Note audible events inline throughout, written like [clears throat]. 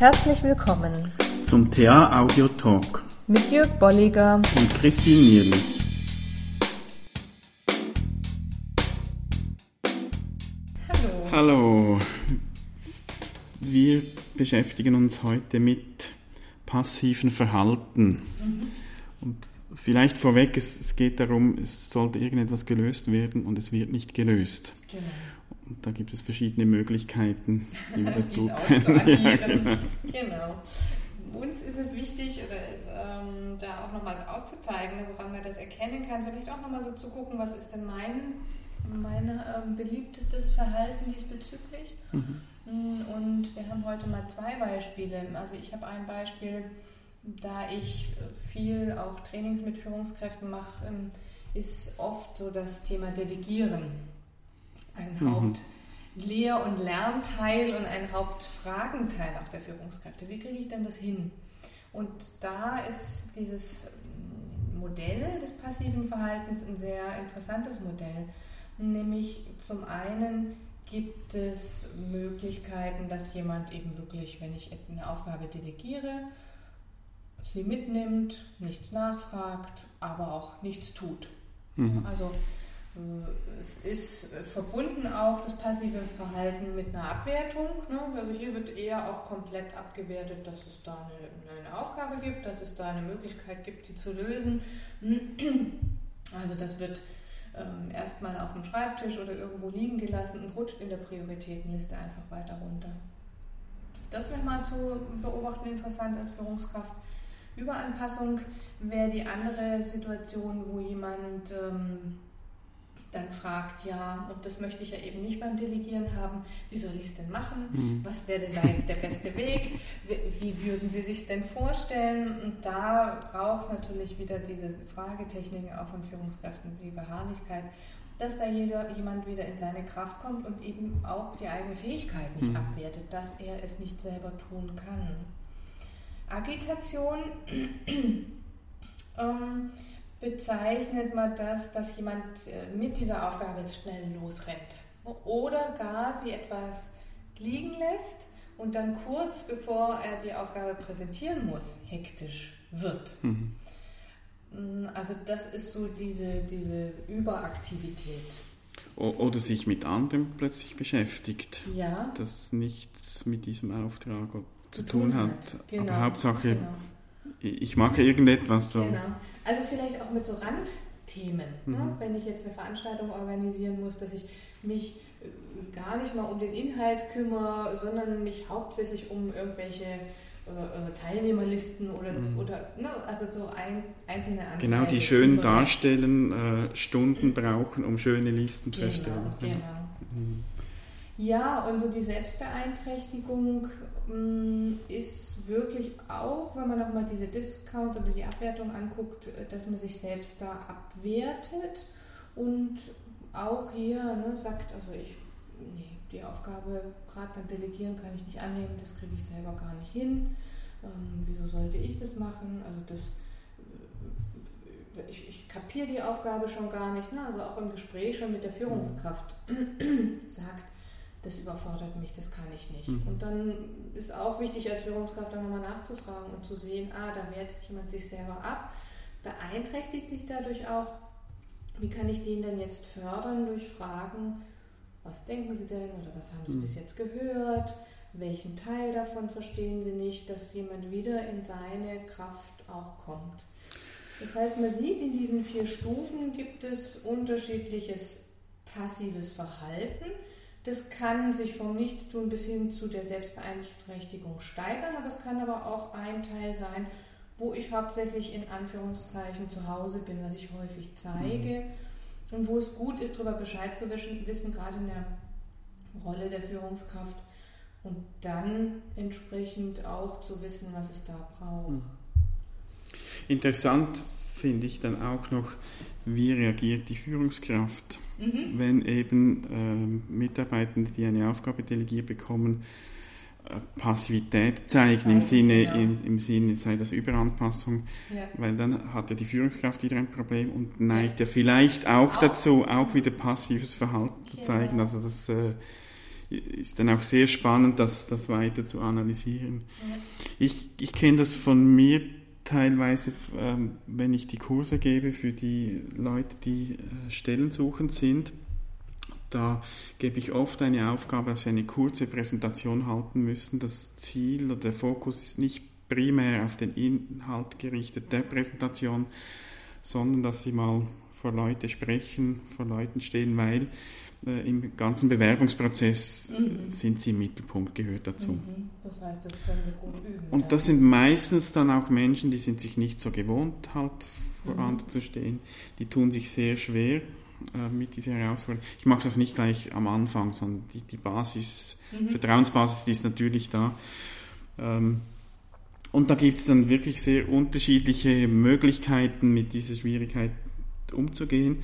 Herzlich willkommen zum TA Audio Talk mit Jörg Bolliger und Christine Nierlich. Hallo. Hallo. Wir beschäftigen uns heute mit passiven Verhalten. Mhm. Und vielleicht vorweg, es, es, geht darum, es sollte irgendetwas gelöst werden und es wird nicht gelöst. Genau. Da gibt es verschiedene Möglichkeiten, wie man das [laughs] tut. [laughs] ja, genau. genau. Uns ist es wichtig, oder, ähm, da auch nochmal aufzuzeigen, woran man das erkennen kann. Vielleicht auch nochmal so zu gucken, was ist denn mein, mein ähm, beliebtestes Verhalten diesbezüglich. Mhm. Und wir haben heute mal zwei Beispiele. Also ich habe ein Beispiel, da ich viel auch Trainings mit Führungskräften mache, ähm, ist oft so das Thema Delegieren. Hauptlehr- und Lernteil und ein Hauptfragenteil auch der Führungskräfte. Wie kriege ich denn das hin? Und da ist dieses Modell des passiven Verhaltens ein sehr interessantes Modell. Nämlich zum einen gibt es Möglichkeiten, dass jemand eben wirklich, wenn ich eine Aufgabe delegiere, sie mitnimmt, nichts nachfragt, aber auch nichts tut. Mhm. Also es ist verbunden auch das passive Verhalten mit einer Abwertung. Ne? Also hier wird eher auch komplett abgewertet, dass es da eine, eine, Aufgabe gibt, dass es da eine Möglichkeit gibt, die zu lösen. [clears throat] Also das wird ähm, erstmal auf dem Schreibtisch oder irgendwo liegen gelassen und rutscht in der Prioritätenliste einfach weiter runter. Das wäre mal zu beobachten interessant als Führungskraft. Überanpassung wäre die andere Situation, wo jemand ähm, dann fragt, ja, und das möchte ich ja eben nicht beim Delegieren haben, wie soll ich es denn machen? Mhm. Was wäre denn da jetzt der beste Weg? Wie, wie würden Sie sich denn vorstellen? Und da braucht es natürlich wieder diese Fragetechniken auch von Führungskräften, die Beharrlichkeit, dass da jeder, jemand wieder in seine Kraft kommt und eben auch die eigene Fähigkeit nicht mhm. abwertet, dass er es nicht selber tun kann. Agitation. [clears throat] ähm, bezeichnet man das, dass jemand äh, mit dieser Aufgabe jetzt schnell losrennt oder gar sie etwas liegen lässt und dann kurz bevor er die Aufgabe präsentieren muss, hektisch wird. Mhm. Mm, also das ist so diese, diese Überaktivität. Oder sich mit anderem plötzlich beschäftigt, ja. das nichts mit diesem Auftrag zu, tun, tun hat. hat. Genau. Aber Hauptsache, genau. ich mache irgendetwas so. Genau. Also vielleicht auch mit so Randthemen. Ne? Mhm. Ne? Wenn ich jetzt eine Veranstaltung organisieren muss, dass ich mich äh, gar nicht mal um den Inhalt kümmere, sondern mich hauptsächlich um irgendwelche äh, äh, Teilnehmerlisten oder, mhm. oder ne, also so ein, einzelne Anteile. Genau, die schön darstellen, äh, Stunden brauchen, um schöne Listen genau, zu erstellen. Genau. Mhm. Ja, und so die Selbstbeeinträchtigung mh, mm, ist wirklich auch, wenn man nochmal diese Discount oder die Abwertung anguckt, äh, dass man sich selbst da abwertet und auch hier ne, sagt, also ich, nee, die Aufgabe gerade beim Delegieren kann ich nicht annehmen, das kriege ich selber gar nicht hin. Ähm, wieso sollte ich das machen? Also das äh, ich, ich kapiere die Aufgabe schon gar nicht, ne? also auch im Gespräch schon mit der Führungskraft [clears throat] sagt, das überfordert mich, das kann ich nicht. Mhm. Und dann ist auch wichtig als Führungskraft dann nochmal nachzufragen und zu sehen, ah, da wertet jemand sich selber ab, beeinträchtigt sich dadurch auch, wie kann ich den denn jetzt fördern durch Fragen, was denken Sie denn oder was haben Sie mhm. bis jetzt gehört, welchen Teil davon verstehen Sie nicht, dass jemand wieder in seine Kraft auch kommt. Das heißt, man sieht, in diesen vier Stufen gibt es unterschiedliches passives Verhalten das kann sich vom Nichtstun bis hin zu der Selbstbeeinträchtigung steigern, aber es kann aber auch ein Teil sein, wo ich hauptsächlich in Anführungszeichen zu Hause bin, was ich häufig zeige mhm. und wo es gut ist, darüber Bescheid zu wissen, gerade in der Rolle der Führungskraft und dann entsprechend auch zu wissen, was es da braucht. Mhm. Interessant finde ich dann auch noch, wie reagiert die Führungskraft, mhm. wenn eben äh, Mitarbeitende, die eine Aufgabe delegiert bekommen, äh, Passivität zeigen, im Sinne, genau. im, im, Sinne, sei das Überanpassung, ja. weil dann hat ja die Führungskraft wieder ein Problem und neigt ja, vielleicht auch, auch, dazu, auch wieder passives Verhalten zu zeigen. Also das äh, ist dann auch sehr spannend, das, das weiter zu analysieren. Ja. Ich, ich kenne das von mir teilweise, ähm, wenn ich die Kurse gebe für die Leute, die äh, stellensuchend sind. Da gebe ich oft eine Aufgabe, dass sie eine kurze Präsentation halten müssen. Das Ziel oder der Fokus ist nicht primär auf den Inhalt gerichtet der Präsentation, sondern dass sie mal vor Leute sprechen, vor Leuten stehen, weil äh, im ganzen Bewerbungsprozess mhm. sind sie im Mittelpunkt, gehört dazu. Mhm. Das heißt, das können sie gut üben. Und das sind meistens dann auch Menschen, die sind sich nicht so gewohnt, halt vor mhm. anderen zu stehen. Die tun sich sehr schwer äh, mit dieser Herausforderung. Ich mache das nicht gleich am Anfang, sondern die, die Basis, mhm. Vertrauensbasis, die ist natürlich da. Ähm, und da gibt es dann wirklich sehr unterschiedliche Möglichkeiten, mit dieser Schwierigkeit umzugehen.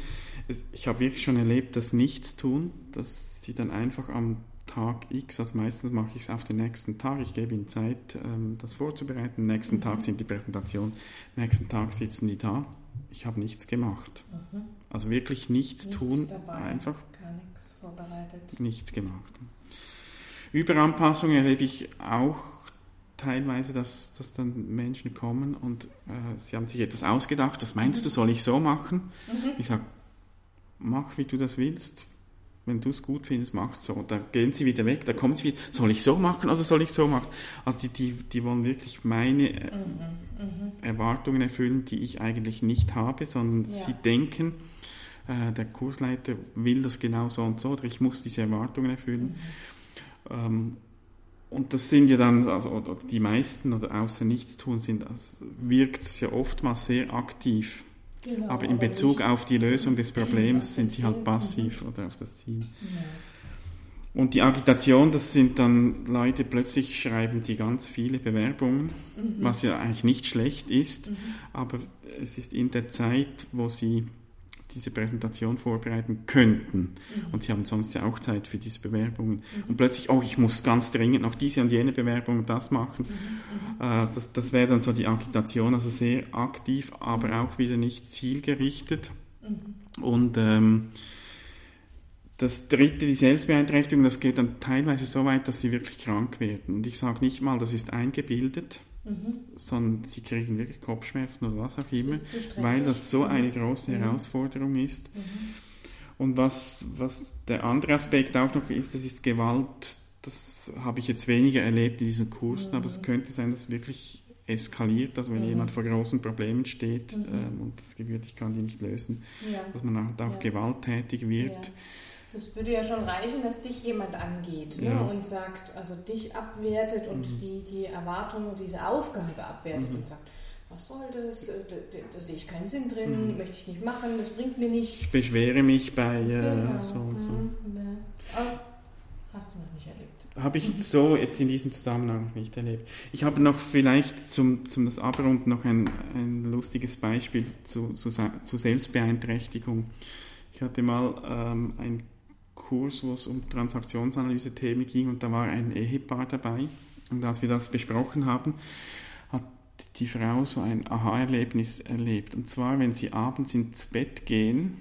Ich habe wirklich schon erlebt, dass Nichtstun, dass sie dann einfach am Tag X, also meistens mache ich es auf den nächsten Tag, ich gebe ihnen Zeit, ähm, das vorzubereiten. Am nächsten mhm. Tag sind die Präsentation, am nächsten Tag sitzen die da. Ich habe nichts gemacht. Mhm. Also wirklich nichts, nichts tun, dabei, einfach gar nichts vorbereitet. Nichts gemacht. Überanpassung erlebe ich auch teilweise, dass, dass dann Menschen kommen und äh, sie haben sich etwas ausgedacht, das meinst du, soll ich so machen? Mhm. Ich sage, mach wie du das willst. Wenn du es gut findest, mach es so. Da gehen sie wieder weg, da kommen sie wieder, soll ich so machen oder soll ich so machen? Also die, die, die wollen wirklich meine äh, mhm. Mhm. Erwartungen erfüllen, die ich eigentlich nicht habe, sondern ja. sie denken, äh, der Kursleiter will das genau so und so oder ich muss diese Erwartungen erfüllen. Mhm. Ähm, und das sind ja dann, also oder die meisten oder außer nichts tun, sind, also wirkt es ja oftmals sehr aktiv. Genau, aber in Bezug auf die Lösung des Problems sind sie halt passiv oder auf das Ziel. Ja. Und die Agitation, das sind dann Leute, plötzlich schreiben die ganz viele Bewerbungen, mhm. was ja eigentlich nicht schlecht ist, mhm. aber es ist in der Zeit, wo sie diese Präsentation vorbereiten könnten. Mhm. Und sie haben sonst ja auch Zeit für diese Bewerbungen. Mhm. Und plötzlich, oh, ich muss ganz dringend noch diese und jene Bewerbung das machen. Mhm. mhm. Äh, das das wäre dann so die Agitation, also sehr aktiv, aber auch wieder nicht zielgerichtet. Mhm. Und ähm, das dritte, die Selbstbeeinträchtigung, das geht dann teilweise so weit, dass sie wirklich krank werden. Und ich sage nicht mal, das ist eingebildet, mhm. sondern sie kriegen wirklich Kopfschmerzen oder was auch immer, weil das so eine große mhm. Herausforderung ist. Mhm. Und was, was der andere Aspekt auch noch ist, das ist Gewalt. Das habe ich jetzt weniger erlebt in diesen Kursen, aber es mhm. könnte sein, dass wirklich eskaliert, also wenn mhm. jemand vor großen Problemen steht mhm. ähm, und das Gefühl, ich kann die nicht lösen, ja. dass man auch, auch ja. gewalttätig wird. Ja. Das würde ja schon reichen, dass dich jemand angeht ne? und sagt, also dich abwertet und mhm. die, die Erwartung und diese Aufgabe abwertet mhm. und sagt, was soll das? Äh, da, da, sehe ich keinen Sinn drin, mhm. möchte ich nicht machen, das bringt mir nichts. Ich beschwere mich bei äh, genau. so und so. Mhm. Ja. Oh, hast du noch nicht erlebt. Habe ich so jetzt in diesem Zusammenhang nicht erlebt. Ich habe noch vielleicht zum, zum das Abrunden noch ein, ein lustiges Beispiel zu, zu, zu Selbstbeeinträchtigung. Ich hatte mal ähm, ein Kurs, wo es um Transaktionsanalyse-Themen ging und da war ein Ehepaar dabei. Und als wir das besprochen haben, hat die Frau so ein Aha-Erlebnis erlebt. Und zwar, wenn sie abends ins Bett gehen,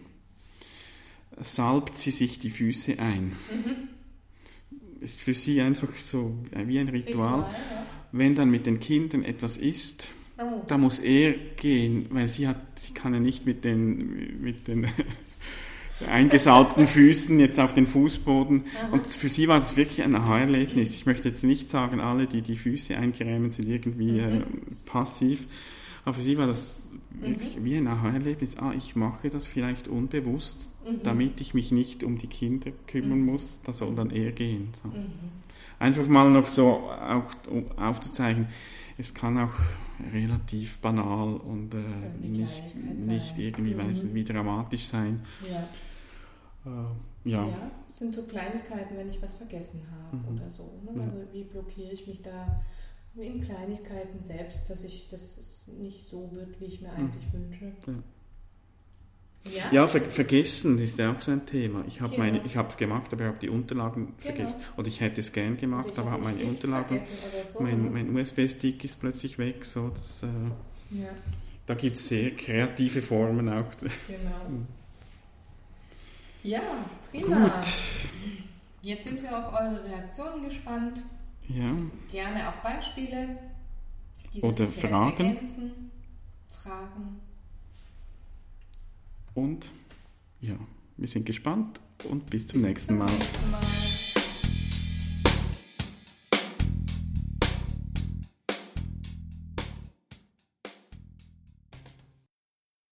salbt sie sich die Füße ein. Mhm. Ist für sie einfach so wie ein Ritual. Ritual ja. Wenn dann mit den Kindern etwas ist, oh. da muss er gehen, weil sie hat, sie kann ja nicht mit den, mit den eingesalbten [laughs] Füßen jetzt auf den Fußboden. Aha. Und für sie war das wirklich ein Aha-Erlebnis. Ich möchte jetzt nicht sagen, alle, die die Füße eincremen, sind irgendwie mhm. äh, passiv. Aber für sie war das wirklich mhm. wie ein Aha-Erlebnis. Ah, ich mache das vielleicht unbewusst, mhm. damit ich mich nicht um die Kinder kümmern mhm. muss. Da soll dann er gehen. So. Mhm. Einfach mal noch so auch um aufzuzeigen, es kann auch relativ banal und äh, nicht, nicht irgendwie mhm. weiß, wie dramatisch sein. Ja. Äh, ja. ja. sind so Kleinigkeiten, wenn ich was vergessen habe mhm. oder so. Ne? Also wie blockiere ich mich da in Kleinigkeiten selbst, dass ich das nicht so wird, wie ich mir mhm. eigentlich wünsche. Ja. Ja, ver vergessen ist ja auch so ein Thema. Ich habe genau. es gemacht, aber ich habe die Unterlagen genau. vergessen. Oder ich hätte es gern gemacht, aber habe meine Unterlagen, so, mein, mein USB-Stick ist plötzlich weg. So, das, äh, ja. Da gibt es sehr kreative Formen auch. Genau. Ja, prima. Gut. Jetzt sind wir auf eure Reaktionen gespannt. Ja. Gerne auch Beispiele. Oder Fragen. Ergänzen. Fragen. Und ja, wir sind gespannt und bis zum nächsten Mal.